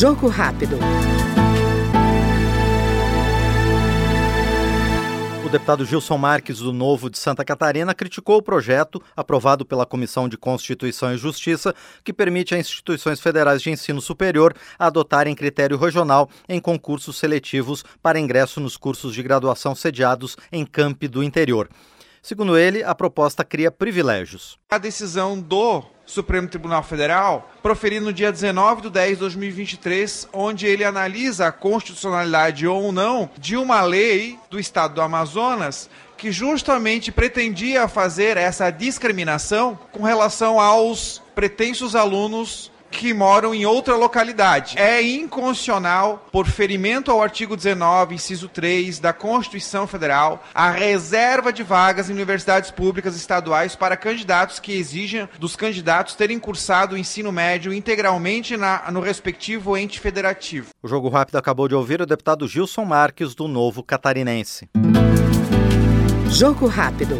Jogo rápido. O deputado Gilson Marques, do Novo de Santa Catarina, criticou o projeto, aprovado pela Comissão de Constituição e Justiça, que permite a instituições federais de ensino superior adotarem critério regional em concursos seletivos para ingresso nos cursos de graduação sediados em campi do interior. Segundo ele, a proposta cria privilégios. A decisão do Supremo Tribunal Federal, proferido no dia 19 de 10 de 2023, onde ele analisa a constitucionalidade ou não de uma lei do estado do Amazonas que justamente pretendia fazer essa discriminação com relação aos pretensos alunos que moram em outra localidade. É inconstitucional, por ferimento ao artigo 19, inciso 3 da Constituição Federal, a reserva de vagas em universidades públicas estaduais para candidatos que exijam dos candidatos terem cursado o ensino médio integralmente na, no respectivo ente federativo. O Jogo Rápido acabou de ouvir o deputado Gilson Marques, do Novo Catarinense. Jogo Rápido.